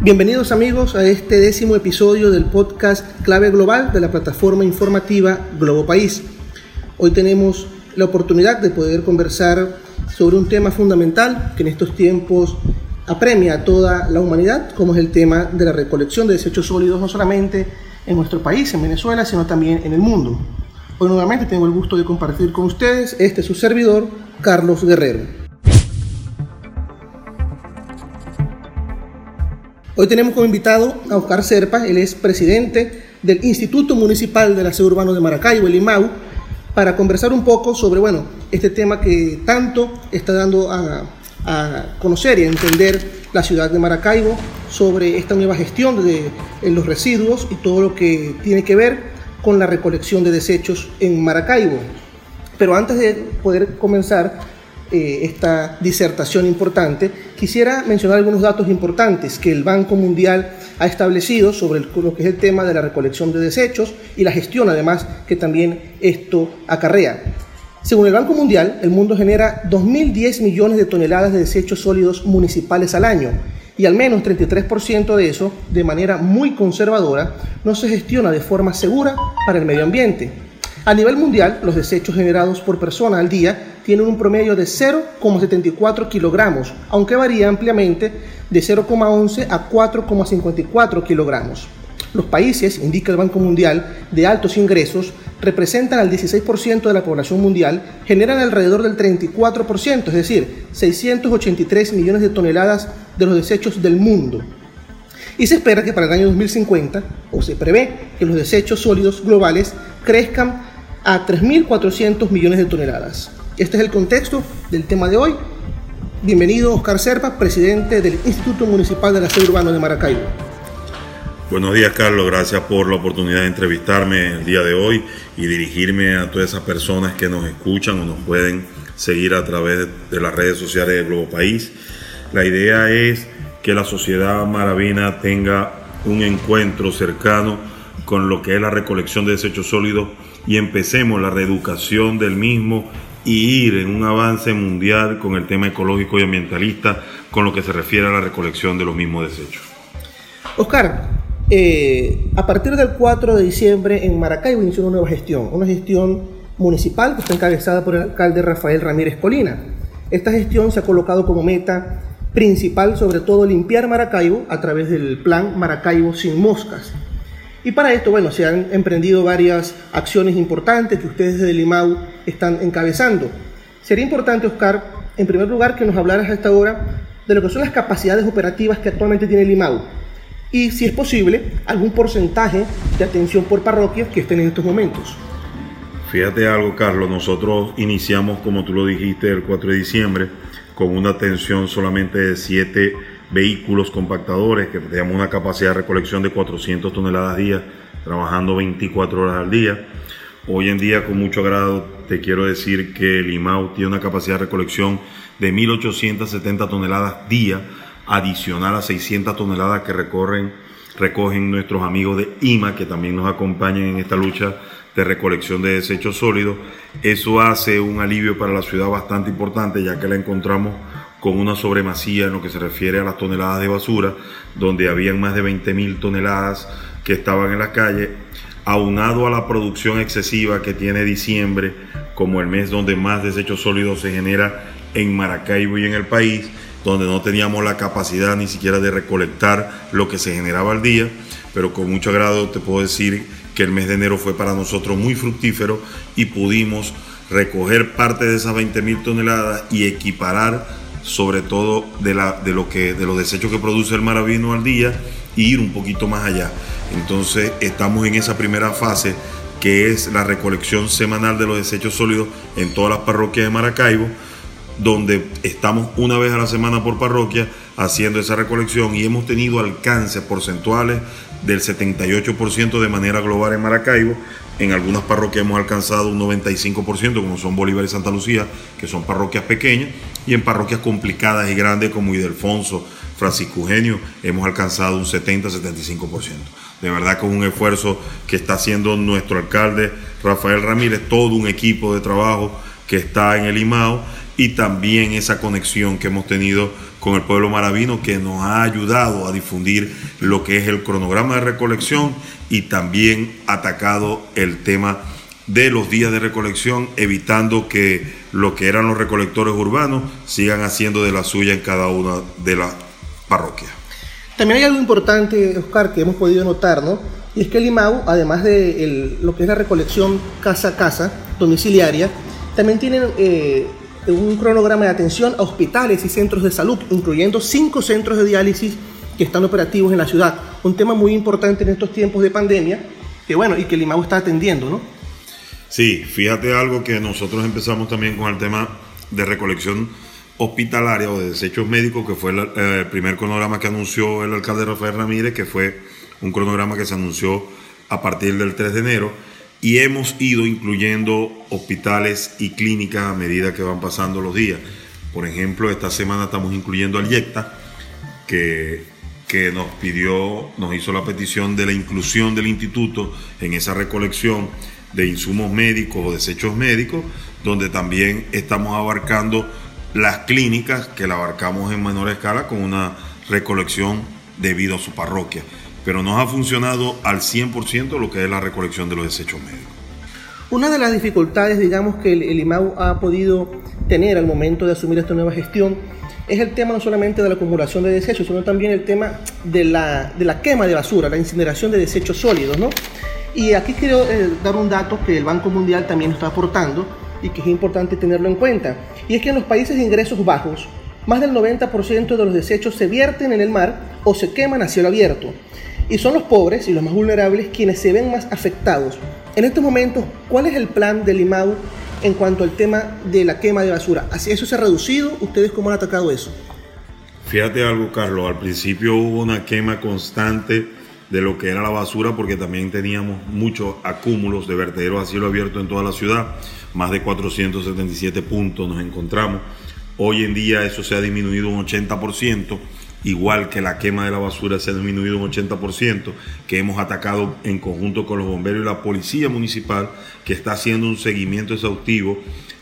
Bienvenidos amigos a este décimo episodio del podcast Clave Global de la plataforma informativa Globo País. Hoy tenemos la oportunidad de poder conversar sobre un tema fundamental que en estos tiempos apremia a toda la humanidad, como es el tema de la recolección de desechos sólidos, no solamente en nuestro país, en Venezuela, sino también en el mundo. Hoy nuevamente tengo el gusto de compartir con ustedes este su servidor, Carlos Guerrero. Hoy tenemos como invitado a Oscar Serpa, él es presidente del Instituto Municipal de la Ciudad Urbano de Maracaibo, el IMAU, para conversar un poco sobre, bueno, este tema que tanto está dando a, conocer y a entender la ciudad de Maracaibo, sobre esta nueva gestión de los residuos y todo lo que tiene que ver con la recolección de desechos en Maracaibo. Pero antes de poder comenzar, eh, esta disertación importante, quisiera mencionar algunos datos importantes que el Banco Mundial ha establecido sobre lo que es el tema de la recolección de desechos y la gestión además que también esto acarrea. Según el Banco Mundial, el mundo genera 2.010 millones de toneladas de desechos sólidos municipales al año y al menos 33% de eso, de manera muy conservadora, no se gestiona de forma segura para el medio ambiente. A nivel mundial, los desechos generados por persona al día tienen un promedio de 0,74 kilogramos, aunque varía ampliamente de 0,11 a 4,54 kilogramos. Los países, indica el Banco Mundial, de altos ingresos representan al 16% de la población mundial, generan alrededor del 34%, es decir, 683 millones de toneladas de los desechos del mundo. Y se espera que para el año 2050, o se prevé que los desechos sólidos globales crezcan a 3.400 millones de toneladas. Este es el contexto del tema de hoy. Bienvenido Oscar Serpa, presidente del Instituto Municipal de la Sede Urbano de Maracaibo. Buenos días Carlos, gracias por la oportunidad de entrevistarme el día de hoy y dirigirme a todas esas personas que nos escuchan o nos pueden seguir a través de las redes sociales de Globo País. La idea es que la sociedad maravina tenga un encuentro cercano con lo que es la recolección de desechos sólidos y empecemos la reeducación del mismo y ir en un avance mundial con el tema ecológico y ambientalista con lo que se refiere a la recolección de los mismos desechos. Oscar, eh, a partir del 4 de diciembre en Maracaibo inició una nueva gestión, una gestión municipal que está encabezada por el alcalde Rafael Ramírez Colina. Esta gestión se ha colocado como meta principal sobre todo limpiar Maracaibo a través del plan Maracaibo sin moscas. Y para esto, bueno, se han emprendido varias acciones importantes que ustedes desde el IMAU están encabezando. Sería importante, Oscar, en primer lugar, que nos hablaras a esta hora de lo que son las capacidades operativas que actualmente tiene el IMAU y, si es posible, algún porcentaje de atención por parroquias que estén en estos momentos. Fíjate algo, Carlos, nosotros iniciamos, como tú lo dijiste, el 4 de diciembre con una atención solamente de 7 vehículos compactadores que tenemos una capacidad de recolección de 400 toneladas al día, trabajando 24 horas al día. Hoy en día, con mucho agrado, te quiero decir que el IMAU tiene una capacidad de recolección de 1.870 toneladas día, adicional a 600 toneladas que recorren, recogen nuestros amigos de IMA, que también nos acompañan en esta lucha de recolección de desechos sólidos. Eso hace un alivio para la ciudad bastante importante, ya que la encontramos con una sobremasía en lo que se refiere a las toneladas de basura, donde habían más de 20.000 toneladas que estaban en la calle, aunado a la producción excesiva que tiene diciembre, como el mes donde más desechos sólidos se genera en Maracaibo y en el país, donde no teníamos la capacidad ni siquiera de recolectar lo que se generaba al día, pero con mucho agrado te puedo decir que el mes de enero fue para nosotros muy fructífero y pudimos recoger parte de esas 20.000 toneladas y equiparar sobre todo de, la, de, lo que, de los desechos que produce el maravino al día e ir un poquito más allá. Entonces estamos en esa primera fase que es la recolección semanal de los desechos sólidos en todas las parroquias de Maracaibo, donde estamos una vez a la semana por parroquia haciendo esa recolección y hemos tenido alcances porcentuales del 78% de manera global en Maracaibo. En algunas parroquias hemos alcanzado un 95%, como son Bolívar y Santa Lucía, que son parroquias pequeñas, y en parroquias complicadas y grandes como Idelfonso, Francisco Eugenio, hemos alcanzado un 70-75%. De verdad que es un esfuerzo que está haciendo nuestro alcalde Rafael Ramírez, todo un equipo de trabajo que está en el IMAO y también esa conexión que hemos tenido con el pueblo maravino que nos ha ayudado a difundir lo que es el cronograma de recolección y también atacado el tema de los días de recolección, evitando que lo que eran los recolectores urbanos sigan haciendo de la suya en cada una de las parroquias. También hay algo importante, Oscar, que hemos podido notar, ¿no? Y es que el IMAU, además de lo que es la recolección casa a casa, domiciliaria, también tienen eh, un cronograma de atención a hospitales y centros de salud, incluyendo cinco centros de diálisis que están operativos en la ciudad. Un tema muy importante en estos tiempos de pandemia, que bueno, y que el IMAU está atendiendo, ¿no? Sí, fíjate algo que nosotros empezamos también con el tema de recolección hospitalaria o de desechos médicos, que fue el, el primer cronograma que anunció el alcalde Rafael Ramírez, que fue un cronograma que se anunció a partir del 3 de enero y hemos ido incluyendo hospitales y clínicas a medida que van pasando los días. Por ejemplo, esta semana estamos incluyendo al YECTA, que, que nos pidió, nos hizo la petición de la inclusión del instituto en esa recolección de insumos médicos o desechos médicos, donde también estamos abarcando las clínicas que la abarcamos en menor escala con una recolección debido a su parroquia pero nos ha funcionado al 100% lo que es la recolección de los desechos médicos. Una de las dificultades, digamos, que el, IMAU ha podido tener al momento de asumir esta nueva gestión es el tema no solamente de la acumulación de desechos, sino también el tema de la, de la quema de basura, la incineración de desechos sólidos, ¿no? Y aquí quiero eh, dar un dato que el Banco Mundial también está aportando y que es importante tenerlo en cuenta. Y es que en los países de ingresos bajos, más del 90% de los desechos se vierten en el mar o se queman a cielo abierto. Y son los pobres y los más vulnerables quienes se ven más afectados. En estos momentos, ¿cuál es el plan del IMAU en cuanto al tema de la quema de basura? ¿Así eso se ha reducido? ¿Ustedes cómo han atacado eso? Fíjate algo, Carlos. Al principio hubo una quema constante de lo que era la basura porque también teníamos muchos acúmulos de vertederos a cielo abierto en toda la ciudad. Más de 477 puntos nos encontramos. Hoy en día eso se ha disminuido un 80% igual que la quema de la basura se ha disminuido un 80%, que hemos atacado en conjunto con los bomberos y la policía municipal, que está haciendo un seguimiento exhaustivo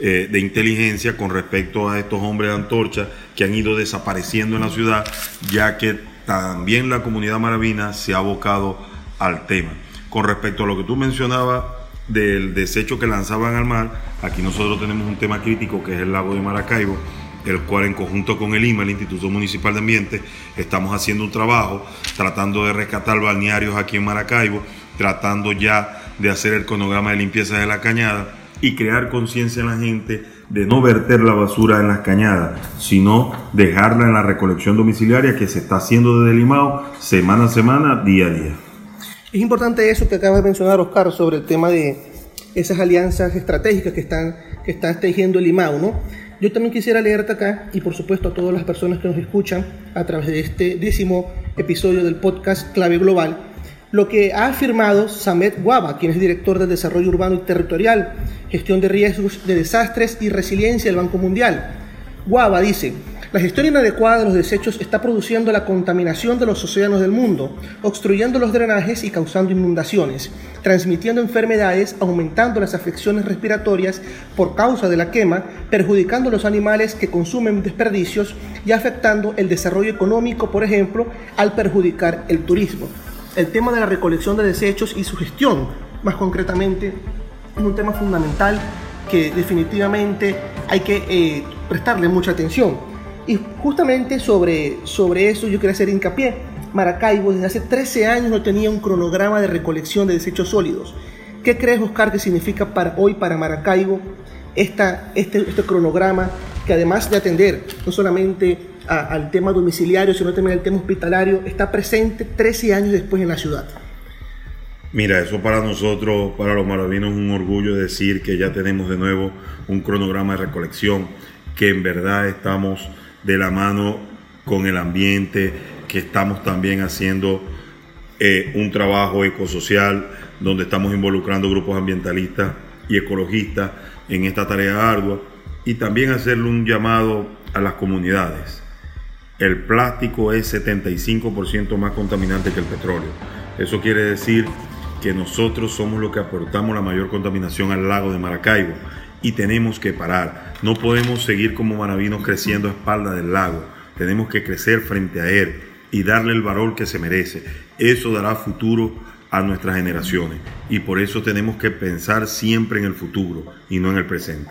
eh, de inteligencia con respecto a estos hombres de antorcha que han ido desapareciendo en la ciudad, ya que también la comunidad maravina se ha abocado al tema. Con respecto a lo que tú mencionabas del desecho que lanzaban al mar, aquí nosotros tenemos un tema crítico que es el lago de Maracaibo, el cual en conjunto con el IMA, el Instituto Municipal de Ambiente, estamos haciendo un trabajo tratando de rescatar balnearios aquí en Maracaibo, tratando ya de hacer el cronograma de limpieza de la cañada y crear conciencia en la gente de no verter la basura en las cañadas, sino dejarla en la recolección domiciliaria que se está haciendo desde Limao semana a semana, día a día. Es importante eso que acabas de mencionar, Oscar, sobre el tema de esas alianzas estratégicas que están, que está tejiendo el IMAU, ¿no? Yo también quisiera leerte acá y por supuesto a todas las personas que nos escuchan a través de este décimo episodio del podcast Clave Global, lo que ha afirmado Samet Guava, quien es director de Desarrollo Urbano y Territorial, Gestión de Riesgos de Desastres y Resiliencia del Banco Mundial. Guava dice, la gestión inadecuada de los desechos está produciendo la contaminación de los océanos del mundo, obstruyendo los drenajes y causando inundaciones, transmitiendo enfermedades, aumentando las afecciones respiratorias por causa de la quema, perjudicando a los animales que consumen desperdicios y afectando el desarrollo económico, por ejemplo, al perjudicar el turismo. El tema de la recolección de desechos y su gestión, más concretamente, es un tema fundamental que definitivamente hay que eh, prestarle mucha atención. Y justamente sobre, sobre eso yo quería hacer hincapié. Maracaibo desde hace 13 años no tenía un cronograma de recolección de desechos sólidos. ¿Qué crees, Oscar, que significa para hoy para Maracaibo esta, este, este cronograma que además de atender no solamente al tema domiciliario, sino también al tema hospitalario, está presente 13 años después en la ciudad? Mira, eso para nosotros, para los maravinos, es un orgullo decir que ya tenemos de nuevo un cronograma de recolección, que en verdad estamos de la mano con el ambiente, que estamos también haciendo eh, un trabajo ecosocial donde estamos involucrando grupos ambientalistas y ecologistas en esta tarea ardua y también hacerle un llamado a las comunidades. El plástico es 75% más contaminante que el petróleo. Eso quiere decir que nosotros somos los que aportamos la mayor contaminación al lago de Maracaibo y tenemos que parar. No podemos seguir como maravinos creciendo a espalda del lago. Tenemos que crecer frente a él y darle el valor que se merece. Eso dará futuro a nuestras generaciones y por eso tenemos que pensar siempre en el futuro y no en el presente.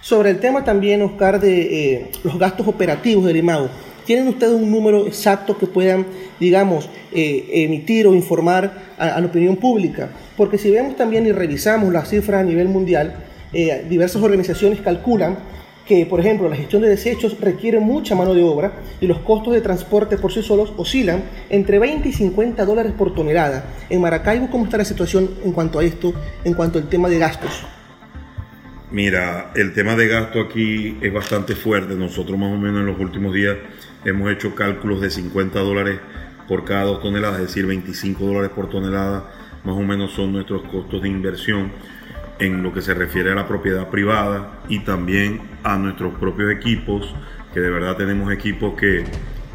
Sobre el tema también, Oscar, de eh, los gastos operativos del IMAU, ¿tienen ustedes un número exacto que puedan, digamos, eh, emitir o informar a, la opinión pública? Porque si vemos también y revisamos las cifras a nivel mundial, eh, diversas organizaciones calculan que, por ejemplo, la gestión de desechos requiere mucha mano de obra y los costos de transporte por sí solos oscilan entre 20 y 50 dólares por tonelada. En Maracaibo, ¿cómo está la situación en cuanto a esto, en cuanto al tema de gastos? Mira, el tema de gasto aquí es bastante fuerte. Nosotros más o menos en los últimos días hemos hecho cálculos de 50 dólares por cada dos toneladas, es decir, 25 dólares por tonelada, más o menos son nuestros costos de inversión en lo que se refiere a la propiedad privada y también a nuestros propios equipos, que de verdad tenemos equipos que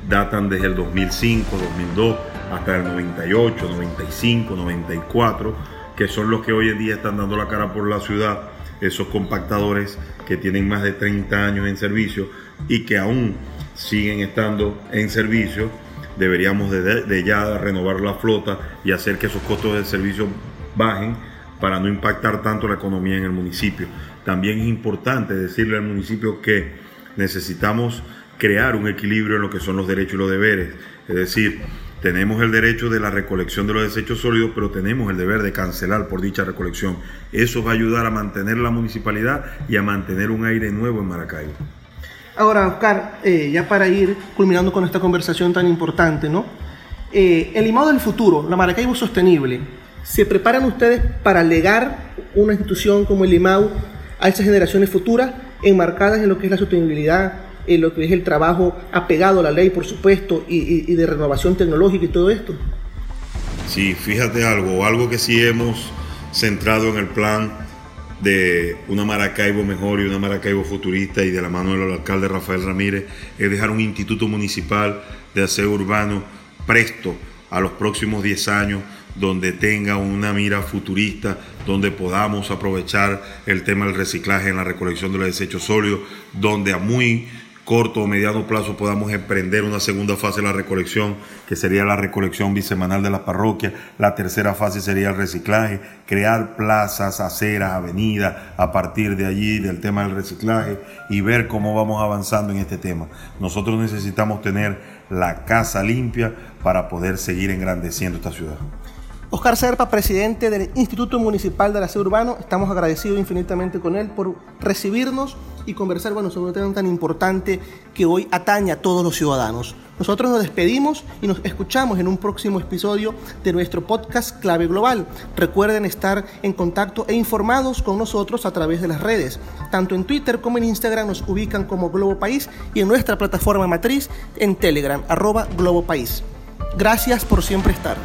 datan desde el 2005, 2002 hasta el 98, 95, 94, que son los que hoy en día están dando la cara por la ciudad, esos compactadores que tienen más de 30 años en servicio y que aún siguen estando en servicio. Deberíamos de, ya renovar la flota y hacer que esos costos de servicio bajen para no impactar tanto la economía en el municipio. También es importante decirle al municipio que necesitamos crear un equilibrio en lo que son los derechos y los deberes. Es decir, tenemos el derecho de la recolección de los desechos sólidos, pero tenemos el deber de cancelar por dicha recolección. Eso va a ayudar a mantener la municipalidad y a mantener un aire nuevo en Maracaibo. Ahora, Oscar, eh, ya para ir culminando con esta conversación tan importante, ¿no? Eh, el limado del futuro, la Maracaibo sostenible, ¿Se preparan ustedes para legar una institución como el IMAU a esas generaciones futuras, enmarcadas en lo que es la sostenibilidad, en lo que es el trabajo apegado a la ley, por supuesto, y, de renovación tecnológica y todo esto? Sí, fíjate algo, algo que sí hemos centrado en el plan de una Maracaibo mejor y una Maracaibo futurista y de la mano del alcalde Rafael Ramírez es dejar un instituto municipal de aseo urbano presto a los próximos 10 años donde tenga una mira futurista, donde podamos aprovechar el tema del reciclaje en la recolección de los desechos sólidos, donde a muy corto o mediano plazo podamos emprender una segunda fase de la recolección, que sería la recolección bisemanal de las parroquias. La tercera fase sería el reciclaje, crear plazas, aceras, avenidas a partir de allí, del tema del reciclaje y ver cómo vamos avanzando en este tema. Nosotros necesitamos tener la casa limpia para poder seguir engrandeciendo esta ciudad. Oscar Serpa, presidente del Instituto Municipal del Aseo Urbano, estamos agradecidos infinitamente con él por recibirnos y conversar bueno, sobre un tema tan importante que hoy atañe a todos los ciudadanos. Nosotros nos despedimos y nos escuchamos en un próximo episodio de nuestro podcast Clave Global. Recuerden estar en contacto e informados con nosotros a través de las redes. Tanto en Twitter como en Instagram nos ubican como Globo País y en nuestra plataforma matriz en Telegram, arroba Globo País. Gracias por siempre estar.